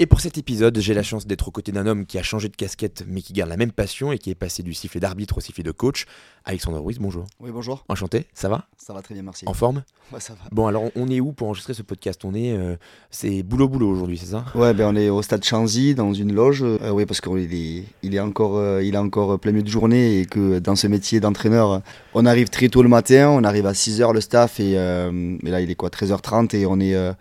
Et pour cet épisode, j'ai la chance d'être aux côtés d'un homme qui a changé de casquette mais qui garde la même passion et qui est passé du sifflet d'arbitre au sifflet de coach. Alexandre Ruiz, bonjour. Oui, bonjour. Enchanté, ça va? Ça va très bien, merci. En forme? Ouais, ça va. Bon, alors on est où pour enregistrer ce podcast? On est. euh, c'est boulot-boulot aujourd'hui, c'est ça? Ouais, ben on est au stade Chanzy dans une loge. Euh, oui, parce qu'il est, il est encore, euh, il est encore plein milieu de journée et que dans ce métier d'entraîneur, on arrive très tôt le matin, on arrive à 6h le staff et, et là il est quoi 13h30 et on est, euh,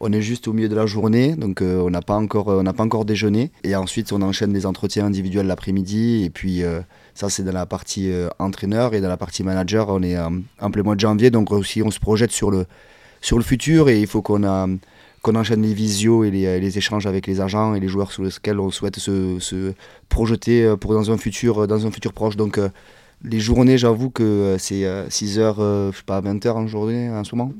on est juste au milieu de la journée, donc euh, on n'a pas encore, n'a pas encore déjeuné et ensuite on enchaîne les entretiens individuels l'après-midi et puis euh, ça c'est dans la partie euh, entraîneur et dans la partie manager on est euh, en plein mois de janvier donc aussi on se projette sur le, sur le futur et il faut qu'on enchaîne les visios et les, échanges avec les agents et les joueurs sur lesquels on souhaite se, se projeter euh, pour dans un futur, dans un futur proche. Donc euh, les journées, j'avoue que euh, c'est 6h, je sais pas, 20h en journée en ce moment.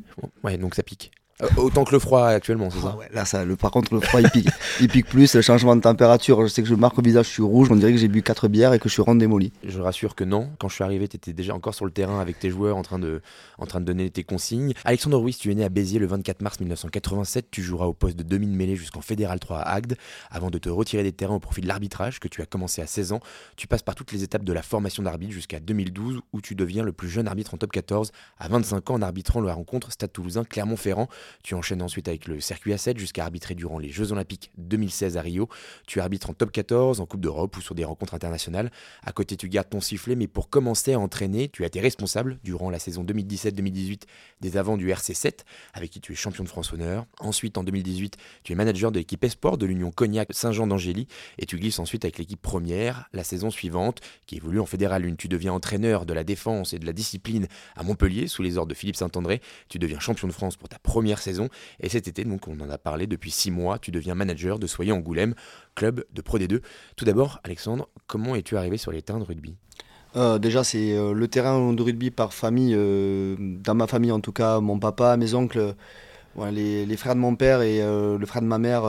Ouais, donc ça pique. Euh, autant que le froid actuellement, c'est ça Ah ouais, là, ça, le, par contre, le froid, il pique, il pique plus. Le changement de température, je sais que je marque au visage, je suis rouge, on dirait que j'ai bu 4 bières et que je suis rond démoli. Je rassure que non. Quand je suis arrivé, tu étais déjà encore sur le terrain avec tes joueurs en train, de, en train de donner tes consignes. Alexandre Ruiz, tu es né à Béziers le 24 mars 1987. Tu joueras au poste de demi-mêlée jusqu'en Fédéral 3 à Agde avant de te retirer des terrains au profit de l'arbitrage que tu as commencé à 16 ans. Tu passes par toutes les étapes de la formation d'arbitre jusqu'à 2012 où tu deviens le plus jeune arbitre en top 14 à 25 ans en arbitrant la rencontre Stade Toulousain Clermont-Ferrand. Tu enchaînes ensuite avec le circuit A7 jusqu'à arbitrer durant les Jeux Olympiques 2016 à Rio. Tu arbitres en top 14, en Coupe d'Europe ou sur des rencontres internationales. À côté, tu gardes ton sifflet, mais pour commencer à entraîner, tu as été responsable durant la saison 2017-2018 des avants du RC7, avec qui tu es champion de France Honneur. Ensuite, en 2018, tu es manager de l'équipe Esport de l'Union Cognac Saint-Jean d'Angély, et tu glisses ensuite avec l'équipe première. La saison suivante, qui évolue en Fédéral 1, tu deviens entraîneur de la défense et de la discipline à Montpellier, sous les ordres de Philippe Saint-André. Tu deviens champion de France pour ta première saison, et cet été, donc on en a parlé depuis six mois, tu deviens manager de Soyer Angoulême, club de Pro D2. Tout d'abord, Alexandre, comment es-tu arrivé sur les terrains de rugby? Euh, déjà, c'est euh, le terrain de rugby par famille. euh, dans ma famille, en tout cas, mon papa, mes oncles, les, frères de mon père et le frère de ma mère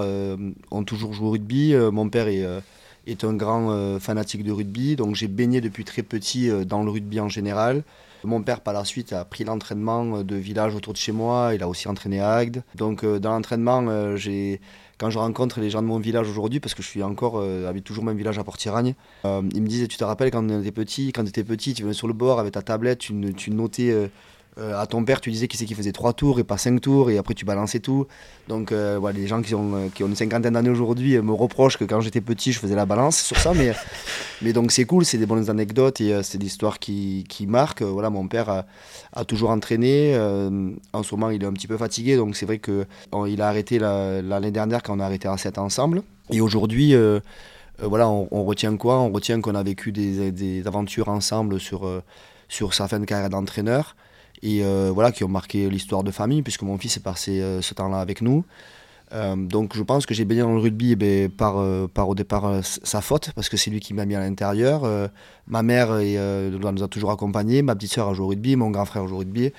ont toujours joué au rugby. Mon père est, un grand fanatique de rugby, donc j'ai baigné depuis très petit dans le rugby en général. Mon père, par la suite, a pris l'entraînement euh, de village autour de chez moi. Il a aussi entraîné à Agde. Donc, euh, dans l'entraînement, euh, quand je rencontre les gens de mon village aujourd'hui, parce que je suis encore, euh, toujours même village à Port-Tiragne, euh, ils me disent, tu te rappelles quand on était petit, quand tu étais petit, tu venais sur le bord avec ta tablette, tu, tu notais euh, à ton père, tu disais qui c'est qui faisait trois tours et pas cinq tours, et après tu balançais tout. Donc euh, voilà, les gens qui ont, euh, qui ont une cinquantaine d'années aujourd'hui me reprochent que quand j'étais petit, je faisais la balance sur ça, mais, mais donc c'est cool, c'est des bonnes anecdotes et euh, c'est des histoires qui, qui marquent. Voilà, mon père a, a toujours entraîné. en ce moment, il est un petit peu fatigué, donc c'est vrai que on- il a arrêté la- l'année dernière quand on a arrêté à 7 ensemble. Et aujourd'hui, voilà, on, on retient quoi? On retient qu'on a vécu des, des aventures ensemble sur, sur sa fin de carrière d'entraîneur et euh, voilà, qui ont marqué l'histoire de famille, puisque mon fils est passé euh, ce temps-là avec nous. Euh, donc je pense que j'ai baigné dans le rugby eh ben, par, par au départ sa faute, parce que c'est lui qui m'a mis à l'intérieur. Ma mère nous a toujours accompagnés, ma petite soeur a joué au rugby, mon grand frère joue au rugby.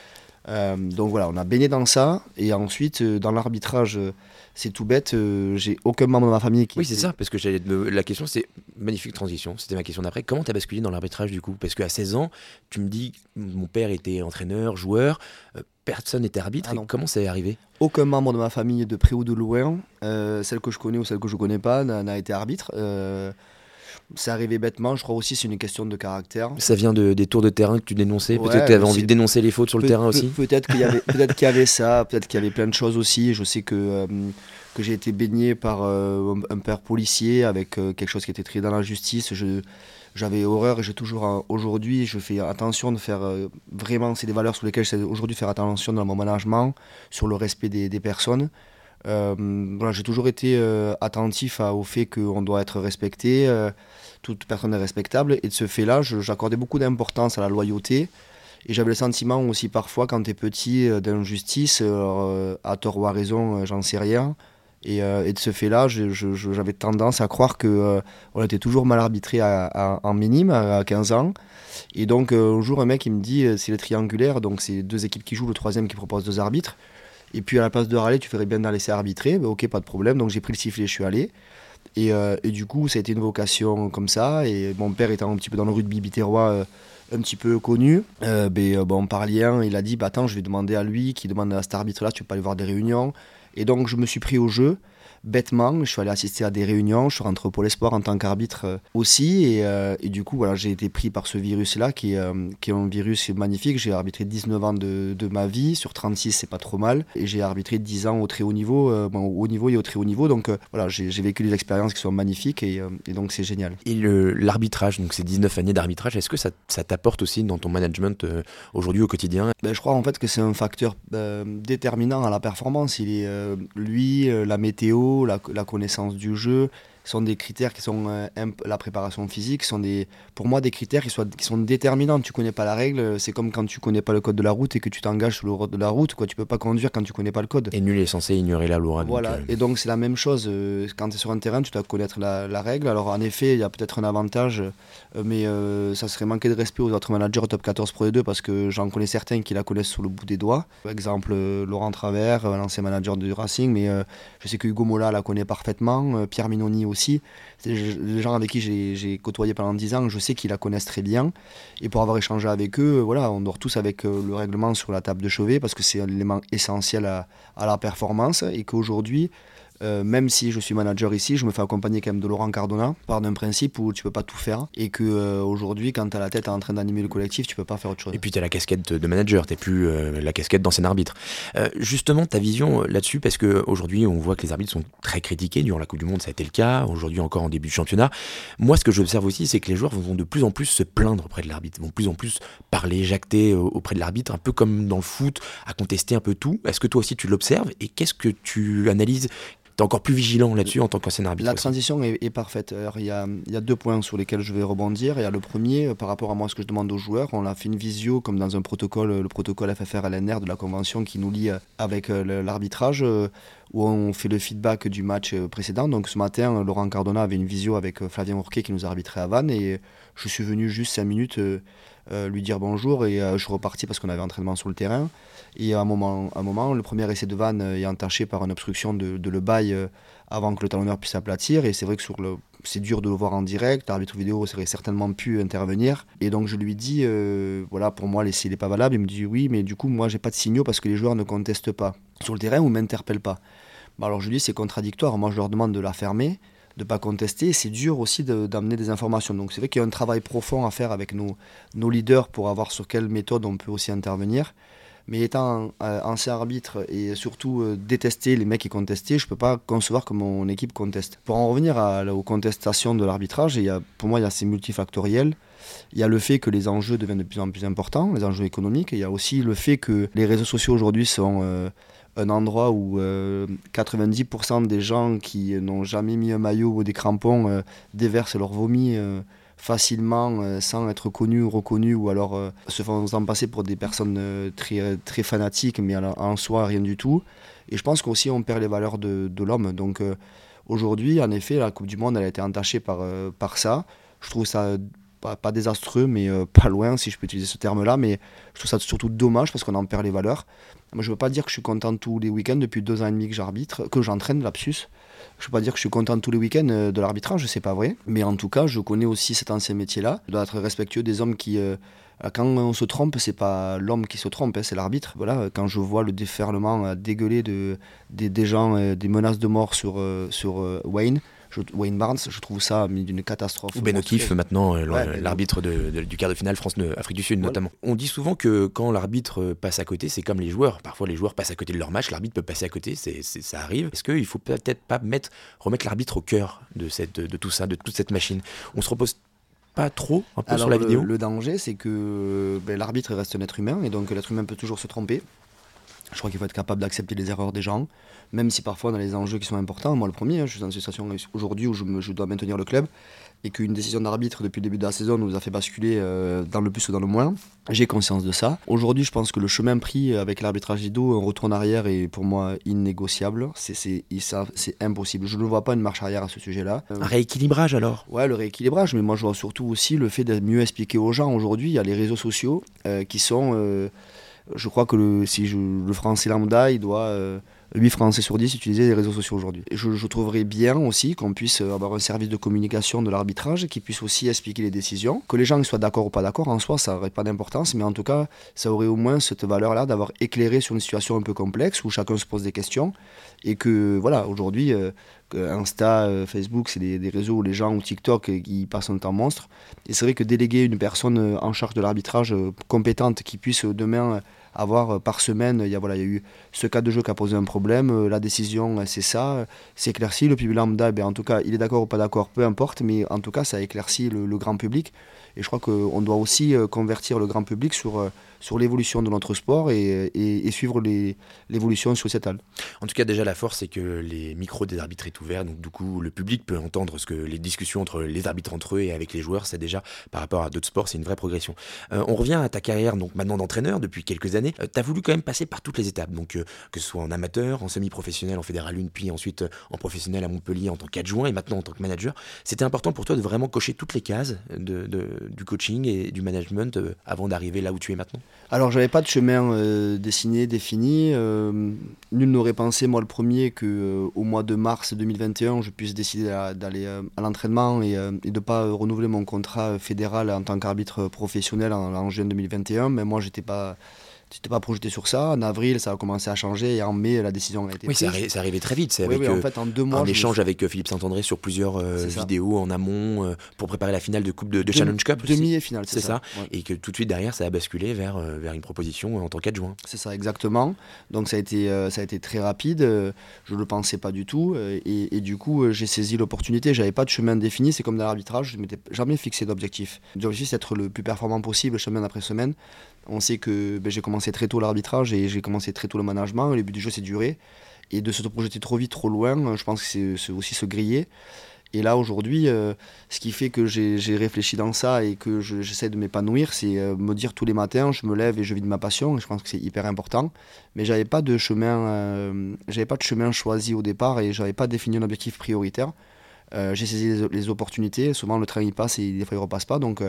Euh, donc voilà, on a baigné dans ça, et ensuite euh, dans l'arbitrage, euh, c'est tout bête, j'ai aucun membre de ma famille qui... Oui, c'est ça, parce que j'allais te me- la question, c'est magnifique transition. C'était ma question d'après. Comment t'as basculé dans l'arbitrage du coup? Parce qu'à 16 ans, tu me dis, mon père était entraîneur, joueur, personne n'était arbitre. Ah et comment ça est arrivé? Aucun membre de ma famille, de près ou de loin, celle que je connais ou celle que je connais pas, n'a été arbitre. C'est arrivé bêtement, je crois aussi c'est une question de caractère. Ça vient de, des tours de terrain que tu dénonçais. Ouais, Peut-être que tu avais envie de dénoncer les fautes sur le terrain aussi. Peut-être qu'il y avait, peut-être qu'il y avait ça, peut-être qu'il y avait plein de choses aussi. Je sais que, euh, que j'ai été baigné par euh, un, père policier avec euh, quelque chose qui était très dans la justice. Je, j'avais horreur et j'ai toujours euh, aujourd'hui, je fais attention de faire euh, vraiment, c'est des valeurs sur lesquelles j'essaie aujourd'hui faire attention dans mon management, sur le respect des, des personnes. Euh, j'ai toujours été euh, attentif au fait qu'on doit être respecté, euh, toute personne est respectable, et de ce fait-là, j'accordais beaucoup d'importance à la loyauté. Et j'avais le sentiment aussi parfois, quand tu es petit, d'injustice, à tort ou à raison, j'en sais rien. Et, de ce fait-là, j'avais tendance à croire qu'on on était toujours mal arbitré en minime à 15 ans. Et donc, un jour, un mec il me dit c'est le triangulaire, donc c'est deux équipes qui jouent, le troisième qui propose deux arbitres. Et puis à la place de râler, tu ferais bien de laisser arbitrer. Ben, ok, pas de problème. Donc j'ai pris le sifflet, je suis allé. Et, euh, et, du coup, ça a été une vocation comme ça. Et mon père étant un petit peu dans le rugby biterrois, euh, un petit peu connu, euh, ben, bon, par lien, il a dit bah, Attends, je vais demander à lui qui demande à cet arbitre-là, tu peux pas aller voir des réunions. Et donc, je me suis pris au jeu bêtement, je suis allé assister à des réunions, je suis rentré au Pôle Espoir en tant qu'arbitre euh, aussi, et, euh, et, du coup, voilà, j'ai été pris par ce virus-là, qui, euh, qui, est un virus magnifique. J'ai arbitré 19 ans de, de, ma vie, sur 36, c'est pas trop mal, et j'ai arbitré 10 ans au très haut niveau, bon, au haut niveau et au très haut niveau, donc voilà, j'ai vécu des expériences qui sont magnifiques, et, et donc c'est génial. Et l'arbitrage, donc ces 19 années d'arbitrage, est-ce que ça, ça t'apporte aussi dans ton management aujourd'hui au quotidien? Ben, Je crois en fait que c'est un facteur déterminant à la performance. Il est, lui, la météo, la, connaissance du jeu, sont des critères qui sont euh, la préparation physique sont des pour moi des critères qui, qui sont déterminants. Tu connais pas la règle c'est comme quand tu connais pas le code de la route et que tu t'engages sur le code de la route quoi. Tu peux pas conduire quand tu connais pas le code. Et nul est censé ignorer la loi voilà. euh, et donc c'est la même chose euh, quand tu es sur un terrain tu dois connaître la, règle. Alors en effet il y a peut-être un avantage mais ça serait manquer de respect aux autres managers au top 14 Pro D2 parce que j'en connais certains qui la connaissent sous le bout des doigts. Par exemple Laurent Travers l'ancien manager du Racing mais je sais que Hugo Mola la connaît parfaitement Pierre Minoni aussi aussi. C'est les gens avec qui j'ai côtoyé pendant 10 ans, je sais qu'ils la connaissent très bien. Et pour avoir échangé avec eux, voilà, on dort tous avec euh, le règlement sur la table de chevet parce que c'est un élément essentiel à, à la performance et qu'aujourd'hui, euh, même si je suis manager ici, je me fais accompagner quand même de Laurent Cardona par d'un principe où tu peux pas tout faire et que euh, aujourd'hui, quand tu as la tête en train d'animer le collectif, tu peux pas faire autre chose. Et puis tu as la casquette de manager, tu plus euh, la casquette d'ancien arbitre. justement, ta vision là-dessus, parce qu'aujourd'hui, on voit que les arbitres sont très critiqués. Durant la Coupe du Monde, ça a été le cas. Aujourd'hui, encore en début de championnat. Moi, ce que j'observe aussi, c'est que les joueurs vont de plus en plus se plaindre auprès de l'arbitre, vont de plus en plus parler, jacter auprès de l'arbitre, un peu comme dans le foot, à contester un peu tout. Est-ce que toi aussi tu l'observes et qu'est-ce que tu analyses tu encore plus vigilant là-dessus en tant qu'ancien arbitre. La transition est, parfaite. Il y a, y a, deux points sur lesquels je vais rebondir. Il y a le premier, euh, par rapport à moi, ce que je demande aux joueurs. On a fait une visio, comme dans un protocole, le protocole FFR-LNR de la convention qui nous lie euh, avec euh, l'arbitrage, où on fait le feedback du match précédent. Donc ce matin, Laurent Cardona avait une visio avec Flavien Ourquet qui nous a arbitré à Vannes et je suis venu juste cinq minutes lui dire bonjour et je suis reparti parce qu'on avait entraînement sur le terrain. Et à un moment, un moment le premier essai de Vannes est entaché par une obstruction de, le bail euh, avant que le talonneur puisse aplatir. Et c'est vrai que sur le, c'est dur de le voir en direct. L'arbitre vidéo aurait certainement pu intervenir. Et donc je lui dis, euh, voilà, pour moi l'essai n'est pas valable. Il me dit oui, mais du coup moi j'ai pas de signaux parce que les joueurs ne contestent pas sur le terrain ou m'interpellent pas. alors je lui dis c'est contradictoire. Moi je leur demande de la fermer de pas contester. C'est dur aussi d'amener des informations. Donc c'est vrai qu'il y a un travail profond à faire avec nos, nos leaders pour avoir sur quelle méthode on peut aussi intervenir. Mais étant euh, ancien arbitre et surtout euh, détester les mecs qui contestaient, je ne peux pas concevoir que mon équipe conteste. Pour en revenir aux contestations de l'arbitrage, pour moi, il y a ces multifactoriels. Il y a le fait que les enjeux deviennent de plus en plus importants, les enjeux économiques. il y a aussi le fait que les réseaux sociaux aujourd'hui sont euh, un endroit où 90% des gens qui n'ont jamais mis un maillot ou des crampons déversent leur vomi facilement euh, sans être connu ou reconnu ou alors euh, se faisant passer pour des personnes euh, très, très fanatiques mais en soi rien du tout. Et je pense qu'aussi on perd les valeurs de, de l'homme. Donc aujourd'hui, en effet, la Coupe du Monde elle a été entachée par, par ça. Je trouve ça pas, désastreux, mais pas loin, si je peux utiliser ce terme-là. Mais je trouve ça surtout dommage parce qu'on en perd les valeurs. Moi, je ne veux pas dire que je suis content tous les week-ends depuis deux ans et demi que j'arbitre, que j'entraîne, lapsus. Je ne veux pas dire que je suis content tous les week-ends euh, de l'arbitrage, c'est pas vrai. Mais en tout cas, je connais aussi cet ancien métier-là. Je dois être respectueux des hommes qui. Euh, quand on se trompe, c'est pas l'homme qui se trompe, hein, c'est l'arbitre. Voilà, quand je vois le déferlement dégueulé de, des, gens, euh, des menaces de mort sur, sur Wayne, Wayne Barnes, je trouve ça d'une catastrophe. Ou Ben O'Keefe maintenant, euh, l'arbitre du quart de finale France-Afrique du Sud notamment. On dit souvent que quand l'arbitre passe à côté, c'est comme les joueurs. Parfois les joueurs passent à côté de leur match, l'arbitre peut passer à côté, c'est, ça arrive. Est-ce qu'il faut peut-être pas mettre, remettre l'arbitre au cœur de, cette, de tout ça, de toute cette machine? On se repose pas trop un peu sur la vidéo? Le danger, c'est que ben, l'arbitre reste un être humain et donc l'être humain peut toujours se tromper. Je crois qu'il faut être capable d'accepter les erreurs des gens, même si parfois a les enjeux qui sont importants. Moi, le premier, hein, je suis dans une situation aujourd'hui où je, je, dois maintenir le club et qu'une décision d'arbitre depuis le début de la saison nous a fait basculer euh, dans le plus ou dans le moins. J'ai conscience de ça. Aujourd'hui, je pense que le chemin pris avec l'arbitrage Ido, un retour en arrière est pour moi innégociable. C'est impossible. Je ne vois pas une marche arrière à ce sujet-là. Un rééquilibrage alors? Ouais, le rééquilibrage, mais moi je vois surtout aussi le fait de mieux expliquer aux gens. Aujourd'hui, il y a les réseaux sociaux euh, qui sont. Euh, je crois que le, si je, le français lambda, il doit. 8 Français sur 10 utilisaient les réseaux sociaux aujourd'hui. Je, je, trouverais bien aussi qu'on puisse avoir un service de communication de l'arbitrage qui puisse aussi expliquer les décisions. Que les gens soient d'accord ou pas d'accord, en soi, ça n'aurait pas d'importance, mais en tout cas, ça aurait au moins cette valeur-là d'avoir éclairé sur une situation un peu complexe où chacun se pose des questions. Et que, voilà, aujourd'hui, euh, Insta, euh, Facebook, c'est des, des, réseaux où les gens, ou TikTok, euh, qui passent un temps monstre. Et c'est vrai que déléguer une personne en charge de l'arbitrage compétente qui puisse demain avoir euh, par semaine, il y, a, voilà, il y a eu ce cas de jeu qui a posé un problème, euh, la décision euh, c'est ça, c'est éclairci, le public lambda, ben, en tout cas il est d'accord ou pas d'accord, peu importe, mais en tout cas ça a éclairci le, le grand public. Et je crois qu'on doit aussi convertir le grand public sur sur l'évolution de notre sport et, et, suivre l'évolution sociétale. En tout cas, déjà, la force, c'est que les micros des arbitres est ouvert, donc du coup, le public peut entendre ce que les discussions entre les arbitres entre eux et avec les joueurs, c'est déjà, par rapport à d'autres sports, c'est une vraie progression. Euh, on revient à ta carrière, donc maintenant d'entraîneur depuis quelques années. Euh, tu as voulu quand même passer par toutes les étapes, donc euh, que ce soit en amateur, en semi-professionnel, en fédéral 1, puis ensuite en professionnel à Montpellier en tant qu'adjoint et maintenant en tant que manager. C'était important pour toi de vraiment cocher toutes les cases de, du coaching et du management avant d'arriver là où tu es maintenant? Alors j'avais pas de chemin euh, dessiné, défini. Euh, nul n'aurait pensé, moi le premier, qu'au euh, au mois de mars 2021, je puisse décider d'aller à, l'entraînement et, et, de ne pas renouveler mon contrat fédéral en tant qu'arbitre professionnel en, en, juin 2021. Mais moi, j'étais pas tu t'es pas projeté sur ça. En avril, ça a commencé à changer et en mai, la décision a été prise. Oui, c'est arrivé très vite. C'est avec en fait, en deux mois, un échange avec euh, Philippe Saint-André sur plusieurs euh, vidéos en amont euh, pour préparer la finale de Coupe de, Challenge Cup. Demi et finale, c'est ça. Et que tout de suite derrière, ça a basculé vers, vers une proposition en tant qu'adjoint. C'est ça, exactement. Donc ça a été, ça a été très rapide. je ne le pensais pas du tout. Et, et du coup, j'ai saisi l'opportunité. J'avais pas de chemin défini. C'est comme dans l'arbitrage, je ne m'étais jamais fixé d'objectif. L'objectif, c'est d'être le plus performant possible semaine après semaine. On sait que ben, j'ai commencé très tôt l'arbitrage et j'ai commencé très tôt le management. Le but du jeu, c'est durer. Et de se projeter trop vite, trop loin, je pense que c'est aussi se griller. Et là, aujourd'hui, euh, ce qui fait que j'ai réfléchi dans ça et que j'essaie de m'épanouir, c'est euh, me dire tous les matins, je me lève et je vis de ma passion. Je pense que c'est hyper important. Mais j'avais pas euh, pas de chemin choisi au départ et j'avais pas défini un objectif prioritaire. j'ai saisi les, les, opportunités. Souvent, le train il passe et des fois il repasse pas. Donc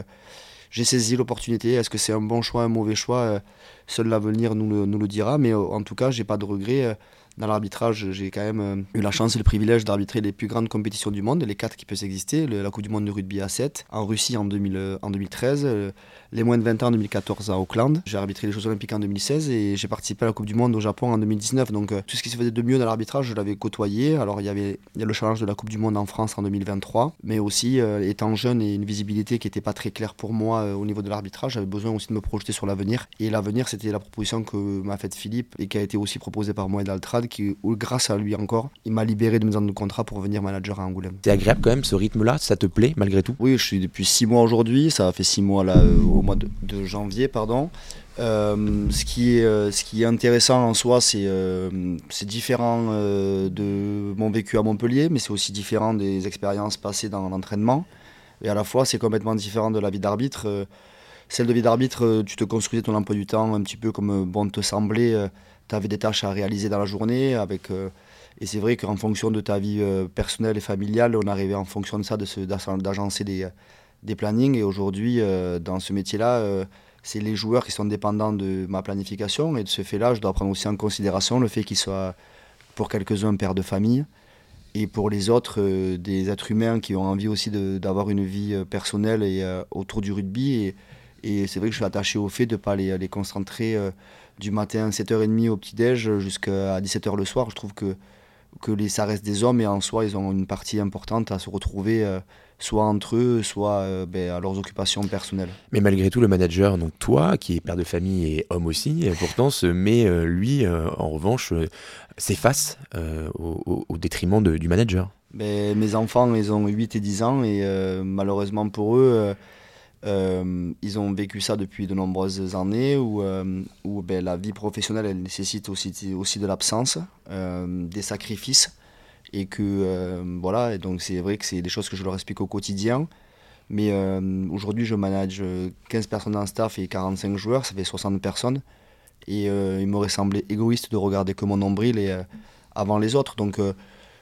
j'ai saisi l'opportunité. Est-ce que c'est un bon choix, un mauvais choix? Euh, Seul l'avenir nous le, nous le dira. Mais euh, en tout cas, j'ai pas de regrets. Euh, dans l'arbitrage, j'ai quand même eu la chance et le privilège d'arbitrer les plus grandes compétitions du monde, les quatre qui peuvent exister, la Coupe du monde de rugby à 7, en Russie en, 2000, en 2013, les moins de 20 ans en 2014 à Auckland. J'ai arbitré les Jeux Olympiques en 2016 et j'ai participé à la Coupe du Monde au Japon en 2019. Donc euh, tout ce qui se faisait de mieux dans l'arbitrage, je l'avais côtoyé. Alors il y avait le challenge de la Coupe du Monde en France en 2023, mais aussi euh, étant jeune et une visibilité qui n'était pas très claire pour moi euh, au niveau de l'arbitrage, j'avais besoin aussi de me projeter sur l'avenir. Et l'avenir, c'était la proposition que m'a faite Philippe et qui a été aussi proposée par Moed Qui, grâce à lui encore, il m'a libéré de mes ans de contrat pour venir manager à Angoulême. C'est agréable quand même ce rythme-là, ça te plaît malgré tout? Oui, je suis depuis six mois aujourd'hui, ça a fait six mois là au mois de, de janvier. Pardon. Euh, ce, qui est, euh, ce qui est intéressant en soi, c'est euh, différent de mon vécu à Montpellier, mais c'est aussi différent des expériences passées dans l'entraînement. Et à la fois, c'est complètement différent de la vie d'arbitre. celle de vie d'arbitre, tu te construisais ton emploi du temps un petit peu comme bon te semblait. Tu avais des tâches à réaliser dans la journée. Avec, et c'est vrai qu'en fonction de ta vie personnelle et familiale, on arrivait en fonction de ça d'agencer des des plannings. Et aujourd'hui, euh, dans ce métier-là, euh, c'est les joueurs qui sont dépendants de ma planification. Et de ce fait-là, je dois prendre aussi en considération le fait qu'ils soient, pour quelques-uns, pères de famille. Et pour les autres, euh, des êtres humains qui ont envie aussi d'avoir une vie personnelle et, autour du rugby. Et, et c'est vrai que je suis attaché au fait de ne pas les, les concentrer du matin à 7h30 au petit-déj jusqu'à 17h le soir. Je trouve que, que les, ça reste des hommes et en soi, ils ont une partie importante à se retrouver soit entre eux, soit euh, ben, à leurs occupations personnelles. Mais malgré tout, le manager, donc toi, qui est père de famille et homme aussi, pourtant se met, euh, lui, euh, en revanche, s'efface au, au, détriment de, du manager. Ben, mes enfants, ils ont 8 et 10 ans, et malheureusement pour eux, Euh, ils ont vécu ça depuis de nombreuses années où, euh, où ben, la vie professionnelle elle nécessite aussi, aussi de l'absence, euh, des sacrifices. Et que voilà, donc c'est vrai que c'est des choses que je leur explique au quotidien. Mais aujourd'hui, je manage 15 personnes le staff et 45 joueurs, ça fait 60 personnes. Et il m'aurait semblé égoïste de regarder que mon nombril et, avant les autres. Donc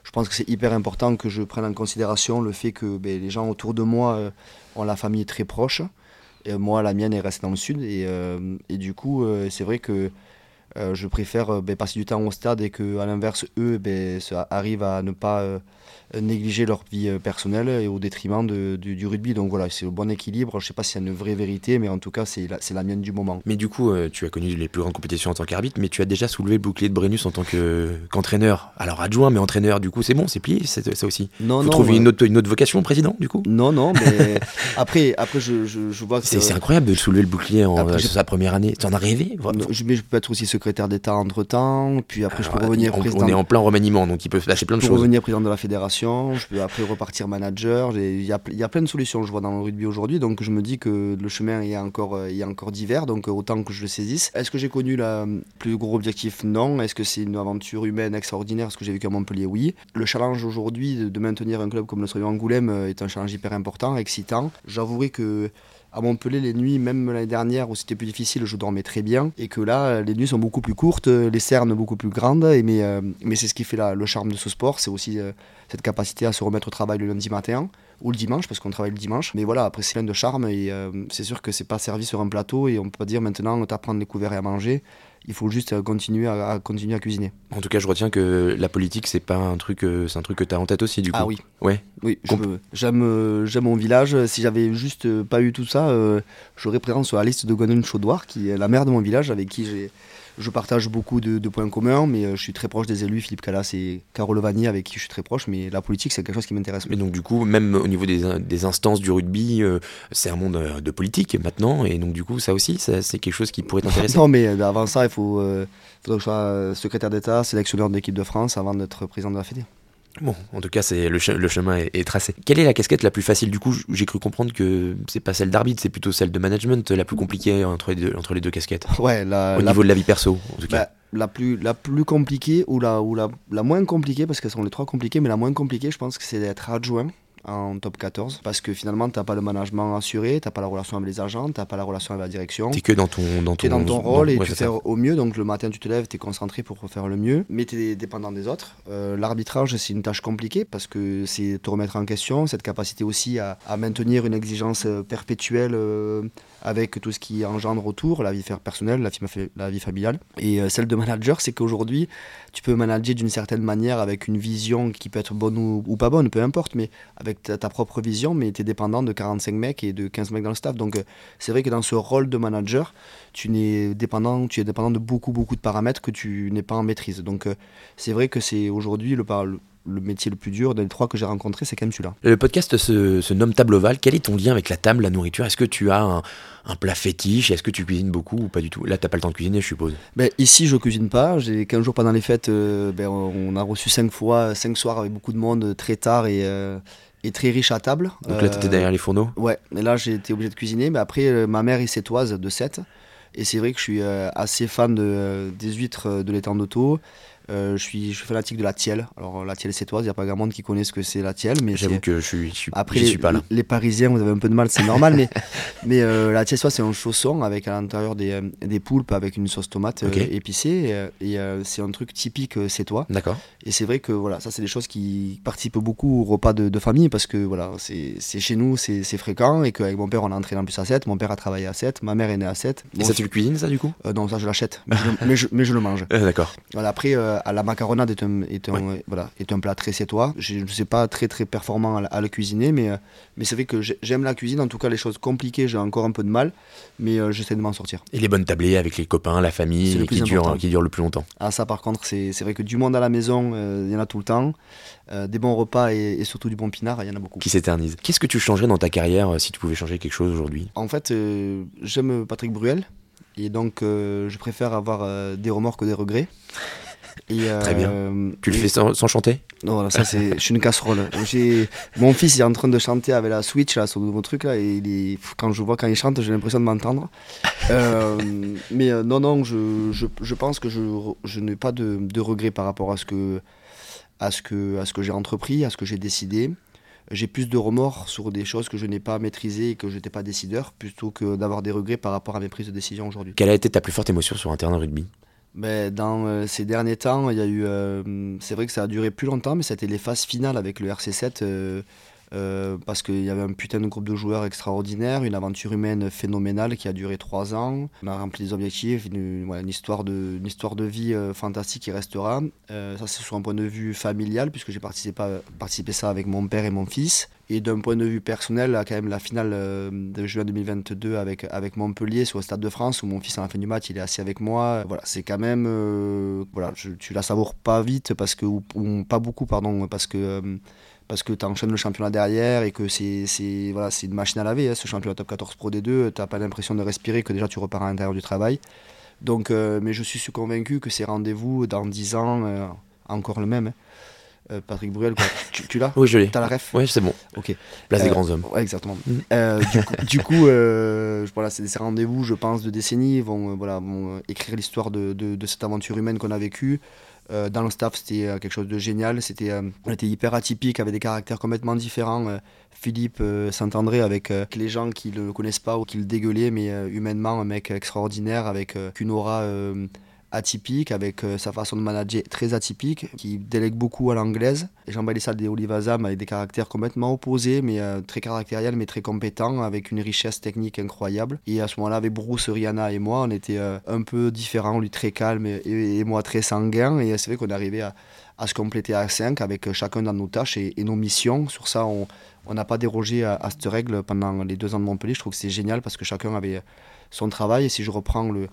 je pense que c'est hyper important que je prenne en considération le fait que ben, les gens autour de moi ont la famille très proche. Moi, la mienne est restée dans le sud. Et, euh, et du coup, euh, c'est vrai que euh, je préfère ben, passer du temps au stade et qu'à l'inverse, eux ben, arrivent à ne pas négliger leur vie euh, personnelle et au détriment de, du, rugby. Donc voilà, c'est le bon équilibre. Je ne sais pas s'il y a une vraie vérité, mais en tout cas, c'est la, la mienne du moment. Mais du coup, euh, tu as connu les plus grandes compétitions en tant qu'arbitre, mais tu as déjà soulevé le bouclier de Brennus en tant qu'entraîneur. Alors adjoint, mais entraîneur, du coup, c'est bon, c'est plié, ça aussi. Non, Faut non. trouver une, autre, une autre vocation, président, du coup Non, non, mais après, après je, je, vois que. C'est incroyable de soulever le bouclier en après, sa première année. Tu en as rêvé je, Mais je peux être aussi secrétaire d'État entre temps, puis après, je peux revenir on, président. On est en plein remaniement, donc il peut lâcher plein de choses. Je peux revenir président de la fédération, je peux après repartir manager. Il y a, y a, plein de solutions, je vois, dans le rugby aujourd'hui. Donc je me dis que le chemin est encore, est encore divers, donc autant que je le saisisse. Est-ce que j'ai connu le plus gros objectif? Non. Est-ce que c'est une aventure humaine extraordinaire? Ce que j'ai vécu à Montpellier Oui. Le challenge aujourd'hui de maintenir un club comme le Soyons Angoulême euh, est un challenge hyper important, excitant. J'avouerai que à Montpellier, les nuits, même l'année dernière où c'était plus difficile, je dormais très bien. Et que là, les nuits sont beaucoup plus courtes, les cernes beaucoup plus grandes. Et mais euh, mais c'est ce qui fait le charme de ce sport. C'est aussi euh, cette capacité à se remettre au travail le lundi matin ou le dimanche, parce qu'on travaille le dimanche. Mais voilà, après, c'est plein de charme. Et euh, c'est sûr que c'est pas servi sur un plateau. Et on peut pas dire maintenant, t'apprends les couverts et à manger il faut juste continuer à, continuer à cuisiner. En tout cas, je retiens que la politique, c'est pas un truc, c'est un truc que tu as en tête aussi, du coup. Ah oui. Ouais. Oui, j'aime, j'aime mon village. Si j'avais juste pas eu tout ça, j'aurais présent sur la liste de Gwenon Chaudoir, qui est la mère de mon village, avec qui j'ai je partage beaucoup de, points communs, mais euh, je suis très proche des élus, Philippe Callas et Carole Vanier, avec qui je suis très proche, mais la politique, c'est quelque chose qui m'intéresse. Mais donc, du coup, même au niveau des, des instances du rugby, euh, c'est un monde euh, de politique maintenant, et donc, du coup, ça aussi, c'est quelque chose qui pourrait t'intéresser Non, mais avant ça, il faut, faudrait que je sois secrétaire d'État, sélectionneur de l'équipe de France avant d'être président de la Fédé. Bon, en tout cas, c'est le, chemin est, tracé. Quelle est la casquette la plus facile? Du coup, j'ai cru comprendre que c'est pas celle d'arbitre, c'est plutôt celle de management la plus compliquée entre les deux, entre les deux casquettes. Ouais, la, au niveau de la vie perso, en tout cas. Bah, la plus, la plus compliquée ou, la, ou la, la moins compliquée, parce qu'elles sont les trois compliquées, mais la moins compliquée, je pense que c'est d'être adjoint en top 14 parce que finalement tu n'as pas le management assuré, tu n'as pas la relation avec les agents, tu n'as pas la relation avec la direction. Tu es que dans ton, dans ton, dans ton rôle et tu fais au mieux. Donc le matin tu te lèves, tu es concentré pour faire le mieux, mais tu es dépendant des autres. Euh, l'arbitrage c'est une tâche compliquée parce que c'est te remettre en question, cette capacité aussi à, à maintenir une exigence perpétuelle. Euh, avec tout ce qui engendre autour, la vie personnelle, la vie, la vie familiale. Et euh, celle de manager, c'est qu'aujourd'hui, tu peux manager d'une certaine manière avec une vision qui peut être bonne ou, pas bonne, peu importe, mais avec ta, propre vision, mais tu es dépendant de 45 mecs et de 15 mecs dans le staff. Donc euh, c'est vrai que dans ce rôle de manager, tu, n'es dépendant, tu es dépendant de beaucoup, beaucoup de paramètres que tu n'es pas en maîtrise. Donc euh, c'est vrai que c'est aujourd'hui le, le le métier le plus dur des trois que j'ai rencontrés, c'est quand même celui-là. Le podcast se, se, nomme Table Ovale. Quel est ton lien avec la table, la nourriture? Est-ce que tu as un, un plat fétiche? Est-ce que tu cuisines beaucoup ou pas du tout? Là, t'as pas le temps de cuisiner, je suppose. Ben, ici, je cuisine pas. J'ai 15 jours pendant les fêtes, euh, ben, on a reçu 5 fois, 5 soirs avec beaucoup de monde très tard et, euh, et très riche à table. Donc là, t'étais derrière les fourneaux? Ouais, et là, j'ai été obligé de cuisiner. Mais après, euh, ma mère est sétoise de 7. Et c'est vrai que je suis assez fan de, des huîtres de l'étang d'auto. Euh, je, suis, je suis fanatique de la tielle. Alors la tielle sétoise, il n'y a pas grand monde qui connaît ce que c'est la tielle. Mais J'avoue que je suis, je suis, Après, les, suis pas là. Les Parisiens, vous avez un peu de mal, c'est normal. mais mais euh, la tielle c'est un chausson avec à l'intérieur des, euh, des, poulpes avec une sauce tomate épicée. Et, c'est un truc typique c'est toi. D'accord. Et c'est vrai que voilà, ça c'est des choses qui participent beaucoup au repas de, famille parce que voilà, c'est chez nous, c'est fréquent. Et qu'avec mon père, on a entraîné en plus à 7. Mon père a travaillé à 7. Ma mère est née à 7. et ça, tu le cuisines ça du coup? Non, ça je l'achète. mais, je, mais, je, le mange. D'accord. Voilà, après, à la macaronade, est un, est un, voilà, est un plat très sétois. Je ne sais pas très très performant à, le cuisiner, mais, euh, mais c'est vrai que j'aime la cuisine. En tout cas, les choses compliquées, j'ai encore un peu de mal, mais euh, j'essaie de m'en sortir. Et les bonnes tablées avec les copains, la famille, qui durent, qui le plus longtemps. Ah, ça, par contre, c'est vrai que du monde à la maison, euh, il y en a tout le temps. des bons repas et, surtout du bon pinard, il y en a beaucoup. Qui s'éternise. Qu'est-ce que tu changerais dans ta carrière si tu pouvais changer quelque chose aujourd'hui? En fait, j'aime Patrick Bruel. Et donc, je préfère avoir des remords que des regrets. Très bien. Tu le fais sans, chanter? Non, ça c'est, je suis une casserole. Mon fils est en train de chanter avec la Switch là, son nouveau truc là, et il quand je vois quand il chante, j'ai l'impression de m'entendre. mais non, non, je, je, je, pense que je, je n'ai pas de, de regrets par rapport à ce que, à ce que, à ce que j'ai entrepris, à ce que j'ai décidé j'ai plus de remords sur des choses que je n'ai pas maîtrisées et que je n'étais pas décideur, plutôt que d'avoir des regrets par rapport à mes prises de décision aujourd'hui. Quelle a été ta plus forte émotion sur un terrain de rugby? Ben, dans euh, ces derniers temps, il y a eu. Euh, c'est vrai que ça a duré plus longtemps, mais c'était les phases finales avec le RC7. Euh, parce qu'il y avait un putain de groupe de joueurs extraordinaire, une aventure humaine phénoménale qui a duré trois ans. On a rempli des objectifs, une, histoire, de, histoire de vie fantastique qui restera. Ça, c'est sur un point de vue familial, puisque j'ai participé, participé ça avec mon père et mon fils. Et d'un point de vue personnel, quand même la finale de juin 2022 avec, avec Montpellier sur le Stade de France, où mon fils à la fin du match, il est assis avec moi. Voilà, c'est quand même... voilà, je, tu la savoures pas vite, parce que, ou, pas beaucoup, pardon, parce que parce que tu enchaînes le championnat derrière et que c'est voilà, une machine à laver, hein, ce championnat top 14 Pro D2, tu n'as pas l'impression de respirer, que déjà tu repars à l'intérieur du travail. Donc, euh, mais je suis convaincu que ces rendez-vous, dans 10 ans, euh, encore le même. Hein. Euh, Patrick Bruel, tu, tu l'as Oui, je l'ai. T'as la ref Oui, c'est bon. Ok. Place des grands hommes. Ouais, exactement. Mm. du coup, voilà, c'est ces rendez-vous, je pense, de décennies, vont, voilà, vont écrire l'histoire de, de, de, cette aventure humaine qu'on a vécue. Euh, dans le staff, c'était euh, quelque chose de génial. C'était, euh, on était hyper atypique, avec des caractères complètement différents. Philippe s'entendrait avec les gens qui le connaissent pas ou qui le dégueulaient, mais humainement, un mec extraordinaire avec une aura atypique, avec euh, sa façon de manager très atypique, qui délègue beaucoup à l'anglaise. Jean salles des Olivazam avec des caractères complètement opposés, mais euh, très caractériels, mais très compétents, avec une richesse technique incroyable. Et à ce moment-là, avec Bruce, Rihanna et moi, on était euh, un peu différents, lui très calme et, moi très sanguin. Et c'est vrai qu'on arrivait à, à, se compléter à 5 avec chacun dans nos tâches et, nos missions. Sur ça, on n'a pas dérogé à, à, cette règle pendant les deux ans de Montpellier. Je trouve que c'est génial parce que chacun avait son travail. Et si je reprends le,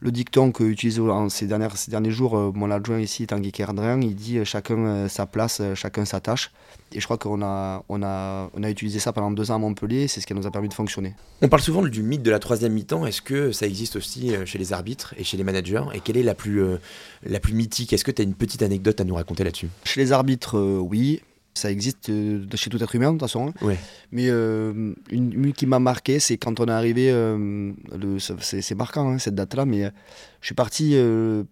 le dicton que utilise ces, dernières, ces derniers jours euh, mon adjoint ici, Tanguy Kerdrin, il dit euh, chacun euh, sa place, chacun sa tâche. Et je crois qu'on a, on a, on a utilisé ça pendant deux ans à Montpellier, c'est ce qui nous a permis de fonctionner. On parle souvent du mythe de la troisième mi-temps. Est-ce que ça existe aussi chez les arbitres et chez les managers? Et quelle est la plus, la plus mythique? Est-ce que tu as une petite anecdote à nous raconter là-dessus? Chez les arbitres, oui ça existe euh, chez tout être humain de toute façon. Hein. Mais euh, une, qui m'a marqué, c'est quand on est arrivé, euh, c'est marquant hein, cette date-là, mais je suis parti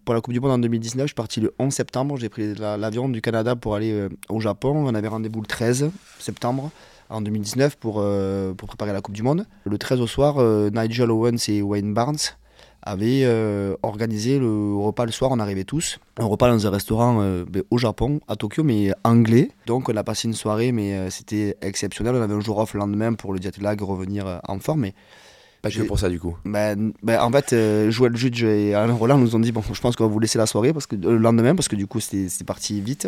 pour la Coupe du Monde en 2019, je suis parti le 11 septembre, j'ai pris l'avion du Canada pour aller au Japon, on avait rendez-vous le 13 septembre en 2019 pour, pour préparer la Coupe du Monde. Le 13 au soir, Nigel Owens et Wayne Barnes avait euh, organisé le repas le soir, on arrivait tous. Un repas dans un restaurant euh, ben, au Japon, à Tokyo, mais anglais. Donc on a passé une soirée, mais euh, c'était exceptionnel. On avait un jour off le lendemain pour le jet lag revenir en forme. Mais pas que pour ça du coup. Ben, ben, en fait, euh, Joël Juge et Alain Roland nous ont dit bon, je pense qu'on va vous laisser la soirée parce que le lendemain parce que du coup c'était parti vite.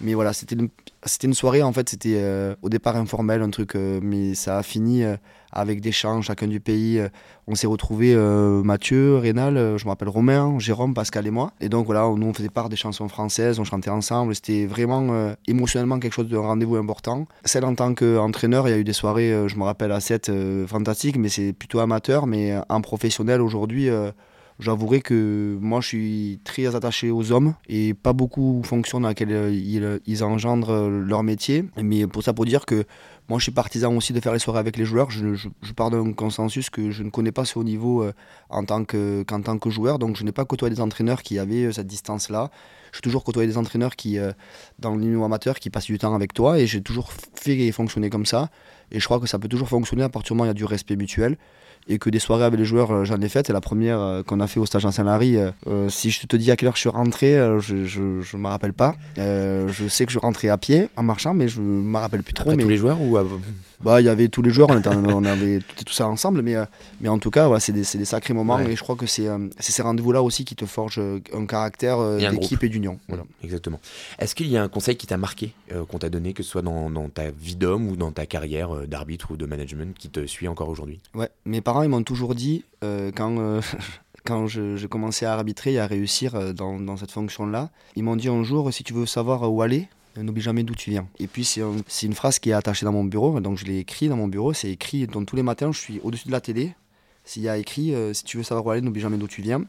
Mais voilà, c'était une, c'était une soirée en fait, c'était au départ informel, un truc, mais ça a fini avec des chants, chacun du pays. Euh, on s'est retrouvés, euh, Mathieu, Rénal, euh, je me rappelle Romain, Jérôme, Pascal et moi. Et donc voilà, nous on faisait part des chansons françaises, on chantait ensemble. C'était vraiment émotionnellement quelque chose de rendez-vous important. Celle en tant qu'entraîneur, il y a eu des soirées, je me rappelle à 7, fantastiques, mais c'est plutôt amateur. Mais en professionnel aujourd'hui, j'avouerai que moi je suis très attaché aux hommes et pas beaucoup aux fonctions dans lesquelles ils engendrent leur métier. Mais pour ça, pour dire que moi, je suis partisan aussi de faire les soirées avec les joueurs. Je, pars d'un consensus que je ne connais pas ce haut niveau euh, en tant qu'en tant que joueur. Donc, je n'ai pas côtoyé des entraîneurs qui avaient euh, cette distance-là. J'ai toujours côtoyé des entraîneurs qui, euh, dans le niveau amateur, qui passent du temps avec toi. Et j'ai toujours fait et fonctionné comme ça. Et je crois que ça peut toujours fonctionner à partir du moment où il y a du respect mutuel et que des soirées avec les joueurs, euh, j'en ai faites. Et la première euh, qu'on a fait au stage en Saint-Lary, euh, si je te dis à quelle heure je suis rentré, je ne me rappelle pas. je sais que je rentrais à pied en marchant, mais je ne me rappelle plus trop. mais... tous les joueurs ou bah, il y avait tous les joueurs, on, était, on avait tout, ça ensemble, mais, mais en tout cas, c'est des, des, sacrés moments et je crois que c'est ces rendez-vous-là aussi qui te forgent un caractère d'équipe et d'union. Voilà. Exactement. Est-ce qu'il y a un conseil qui t'a marqué, qu'on t'a donné, que ce soit dans, dans ta vie d'homme ou dans ta carrière d'arbitre ou de management, qui te suit encore aujourd'hui? Ouais, mes parents ils m'ont toujours dit, euh, quand, euh, quand je, commençais à arbitrer et à réussir euh, dans, dans cette fonction-là, ils m'ont dit un jour, si tu veux savoir où aller, n'oublie jamais d'où tu viens. Et puis c'est une phrase qui est attachée dans mon bureau, donc je l'ai écrit dans mon bureau, c'est écrit, donc tous les matins je suis au-dessus de la télé, s'il y a écrit, si tu veux savoir où aller, n'oublie jamais d'où tu viens.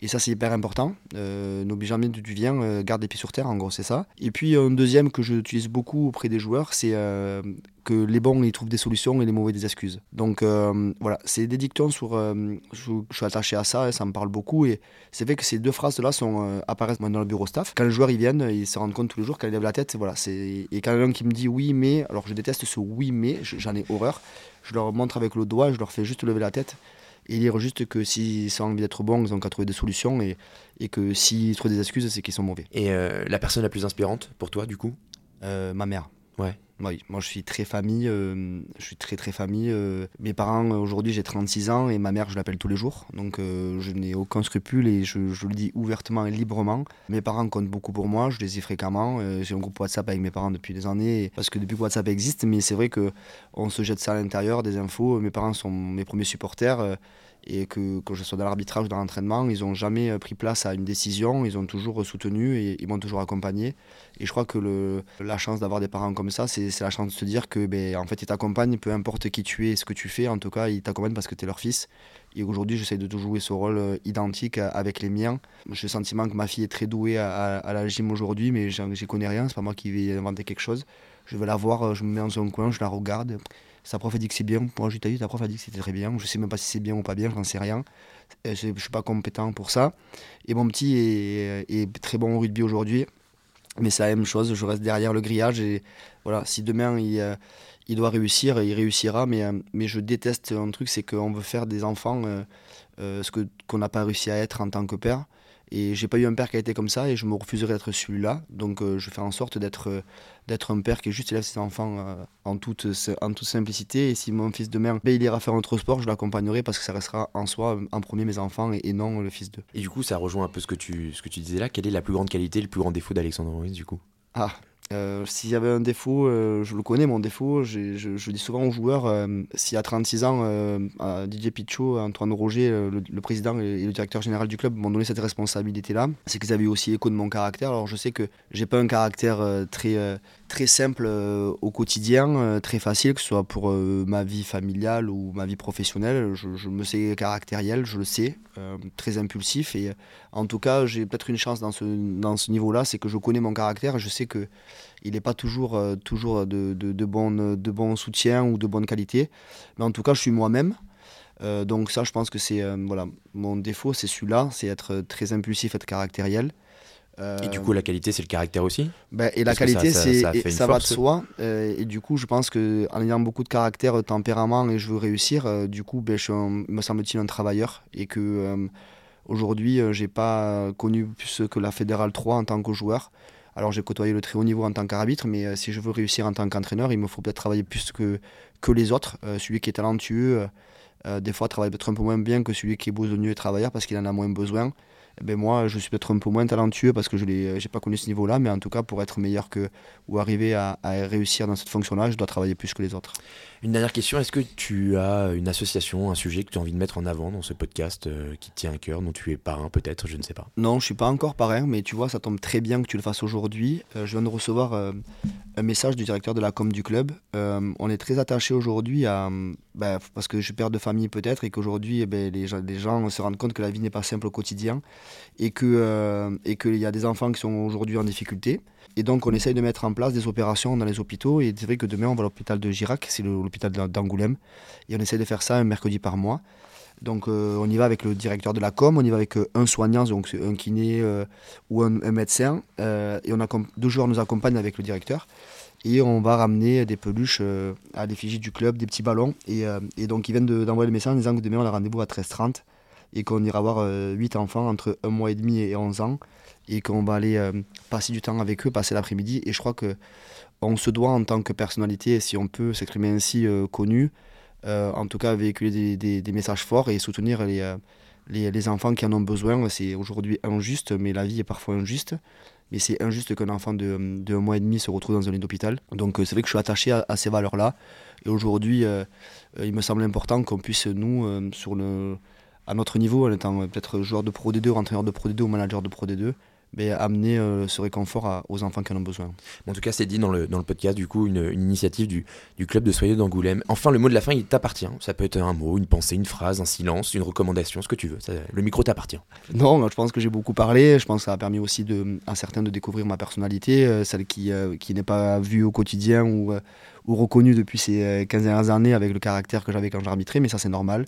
Et ça, c'est hyper important. Euh, N'oublie jamais d'où tu viens, euh, garde les pieds sur terre, en gros, c'est ça. Et puis, un deuxième que j'utilise beaucoup auprès des joueurs, c'est euh, que les bons, ils trouvent des solutions et les mauvais des excuses. Donc, euh, voilà, c'est des dictons sur. euh, je, suis attaché à ça, et ça me parle beaucoup. Et c'est vrai que ces deux phrases-là sont, apparaissent dans le bureau staff. Quand les joueurs ils viennent, ils se rendent compte tous les jours, quand ils lèvent la tête, voilà. Et quand il y a un qui me dit oui, mais. Alors, je déteste ce oui, mais, je- j'en ai horreur. Je leur montre avec le doigt, je leur fais juste lever la tête et dire juste que s'ils ont envie d'être bons, ils ont qu'à trouver des solutions et, et que s'ils trouvent des excuses, c'est qu'ils sont mauvais. Et euh, la personne la plus inspirante pour toi, du coup? Euh, ma mère. Ouais. Oui, moi je suis très famille, euh, je suis très très famille. euh, mes parents, euh, aujourd'hui j'ai 36 ans et ma mère je l'appelle tous les jours, donc je n'ai aucun scrupule et je, je le dis ouvertement et librement. Mes parents comptent beaucoup pour moi, je les ai fréquemment, j'ai un groupe WhatsApp avec mes parents depuis des années, parce que depuis que WhatsApp existe, mais c'est vrai que on se jette ça à l'intérieur, des infos, mes parents sont mes premiers supporters. Et que quand je sois dans l'arbitrage ou dans l'entraînement, ils n'ont jamais euh, pris place à une décision, ils ont toujours soutenu et ils m'ont toujours accompagné. Et je crois que la chance d'avoir des parents comme ça, c'est la chance de se dire que ben, en fait, ils t'accompagnent, peu importe qui tu es, ce que tu fais, en tout cas, ils t'accompagnent parce que tu es leur fils. Et aujourd'hui, j'essaie de jouer ce rôle euh, identique avec les miens. J'ai le sentiment que ma fille est très douée à, la gym aujourd'hui, mais j'y connais rien, c'est pas moi qui vais inventer quelque chose. Je vais la voir, euh, je me mets dans un coin, je la regarde. Sa prof a dit que c'est bien. Moi, je lui ai dit, ta prof a dit que c'était très bien. Je sais même pas si c'est bien ou pas bien, j'en sais rien. Euh, Je suis pas compétent pour ça. Et mon petit est, très bon au rugby aujourd'hui. Mais c'est la même chose, je reste derrière le grillage. Et voilà, si demain il, euh, doit réussir, il réussira. Mais, euh, mais je déteste un truc, c'est qu'on veut faire des enfants ce qu'on n'a pas réussi à être en tant que père. Et j'ai pas eu un père qui a été comme ça et je me refuserai d'être celui-là. Donc euh, je fais en sorte d'être euh, d'être un père qui juste élève ses enfants euh, en, toute, en toute simplicité. Et si mon fils demain ben, il ira faire un autre sport, je l'accompagnerai parce que ça restera en soi en premier mes enfants et, et non le fils d'eux. Et du coup, ça rejoint un peu ce que tu, ce que tu disais là. Quelle est la plus grande qualité, le plus grand défaut d'Alexandre Ruiz, du coup? Ah, euh, s'il y avait un défaut, euh, je le connais, mon défaut. Je, dis souvent aux joueurs, euh, y a 36 ans, euh, à Didier Pichot, Antoine Roger, le, président et, le directeur général du club m'ont donné cette responsabilité-là, c'est qu'ils avaient aussi écho de mon caractère. Alors je sais que j'ai pas un caractère très, très simple euh, au quotidien, euh, très facile, que ce soit pour euh, ma vie familiale ou ma vie professionnelle. Je, me sais caractériel, je le sais, très impulsif. Et en tout cas, j'ai peut-être une chance dans ce, dans ce niveau-là, c'est que je connais mon caractère je sais que il n'est pas toujours, toujours de, de, bon, de bon soutien ou de bonne qualité. Mais en tout cas, je suis moi-même. Donc ça, je pense que c'est voilà, mon défaut, c'est celui-là, c'est être très impulsif, être caractériel. Euh, Et du coup, la qualité, c'est le caractère aussi ben, et la qualité, ça- ça- c'est ça va de soi. euh, et du coup, je pense que en ayant beaucoup de caractère, de tempérament et je veux réussir, euh, du coup, ben, je suis un- me semble-t-il un travailleur et que euh, aujourd'hui, j'ai pas connu plus que la fédérale 3 en tant que joueur. Alors j'ai côtoyé le très haut niveau en tant qu'arbitre, mais si je veux réussir en tant qu'entraîneur, il me faut peut-être travailler plus que, que les autres. Celui qui est talentueux, des fois, travaille peut-être un peu moins bien que celui qui est besogneux et travailleur parce qu'il en a moins besoin. Ben moi, je suis peut-être un peu moins talentueux parce que je n'ai pas connu ce niveau-là, mais en tout cas, pour être meilleur que ou arriver à, à réussir dans cette fonction-là, je dois travailler plus que les autres. Une dernière question, est-ce que tu as une association, un sujet que tu as envie de mettre en avant dans ce podcast euh, qui te tient à cœur, dont tu es parrain peut-être, je ne sais pas Non, je suis pas encore parrain, mais tu vois, ça tombe très bien que tu le fasses aujourd'hui. Euh, je viens de recevoir euh, un message du directeur de la com du club. Euh, on est très attaché aujourd'hui à, euh, bah, parce que je suis père de famille peut-être, et qu'aujourd'hui, eh ben, les, les gens se rendent compte que la vie n'est pas simple au quotidien, euh, et qu'il y a des enfants qui sont aujourd'hui en difficulté. Et donc, on essaye de mettre en place des opérations dans les hôpitaux. Et c'est vrai que demain, on va à l'hôpital de Girac, c'est l'hôpital de- d'Angoulême. Et on essaye de faire ça un mercredi par mois. Donc, euh, on y va avec le directeur de la com, on y va avec euh, un soignant, donc un kiné ou un, médecin. et on deux joueurs nous accompagnent avec le directeur. Et on va ramener des peluches à l'effigie du club, des petits ballons. Et, donc, ils viennent de- d'envoyer le message en disant que demain, on a rendez-vous à 13h30 et qu'on ira voir 8 enfants entre un mois et demi et 11 ans et qu'on va aller euh, passer du temps avec eux, passer l'après-midi. Et je crois que on se doit en tant que personnalité, si on peut s'exprimer ainsi, euh, connu, euh, en tout cas véhiculer des, messages forts et soutenir les, euh, les, enfants qui en ont besoin. C'est aujourd'hui injuste, mais la vie est parfois injuste. Mais c'est injuste qu'un enfant de, de un mois et demi se retrouve dans un lit d'hôpital. Donc euh, c'est vrai que je suis attaché à, ces valeurs-là. Et aujourd'hui, euh, euh, il me semble important qu'on puisse, nous, euh, sur le, à notre niveau, en étant euh, peut-être joueur de Pro D2, ou entraîneur de Pro D2 ou manager de Pro D2, ben, amener ce réconfort aux enfants qui en ont besoin. En tout cas, c'est dit dans le, dans le podcast, du coup, une, initiative du, du, club de Soyeux d'Angoulême. Enfin, le mot de la fin, il t'appartient. Ça peut être un mot, une pensée, une phrase, un silence, une recommandation, ce que tu veux. le micro t'appartient. Non, je pense que j'ai beaucoup parlé. Je pense que ça a permis aussi de, à certains de découvrir ma personnalité, celle qui, qui n'est pas vue au quotidien ou, ou reconnue depuis ces 15 dernières années avec le caractère que j'avais quand j'arbitrais, mais ça c'est normal.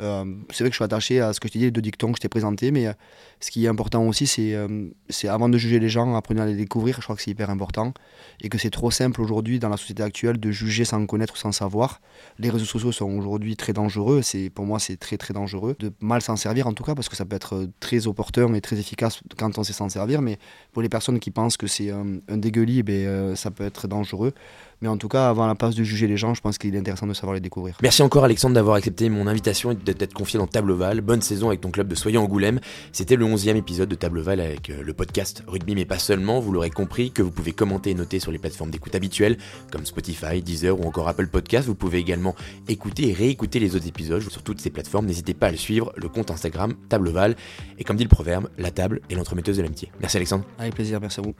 Euh, c'est vrai que je suis attaché à ce que je t'ai dit, les deux dictons que je t'ai présentés, mais euh, ce qui est important aussi, c'est euh, avant de juger les gens, apprenez à les découvrir, je crois que c'est hyper important, et que c'est trop simple aujourd'hui dans la société actuelle de juger sans connaître ou sans savoir. Les réseaux sociaux sont aujourd'hui très dangereux, pour moi c'est très très dangereux, de mal s'en servir en tout cas, parce que ça peut être très opportun et très efficace quand on sait s'en servir, mais pour les personnes qui pensent que c'est un, dégueulis, ben, ça peut être dangereux. Mais en tout cas, avant la passe de juger les gens, je pense qu'il est intéressant de savoir les découvrir. Merci encore Alexandre d'avoir accepté mon invitation et d'être confié dans Table Val. Bonne saison avec ton club de Soyons Angoulême. C'était le 11e épisode de Table Val avec euh, le podcast Rugby, mais pas seulement. Vous l'aurez compris que vous pouvez commenter et noter sur les plateformes d'écoute habituelles comme Spotify, Deezer ou encore Apple Podcast. Vous pouvez également écouter et réécouter les autres épisodes sur toutes ces plateformes. N'hésitez pas à le suivre, le compte Instagram Table Val. Et comme dit le proverbe, la table est l'entremetteuse de l'amitié. Merci Alexandre. Avec plaisir, merci à vous.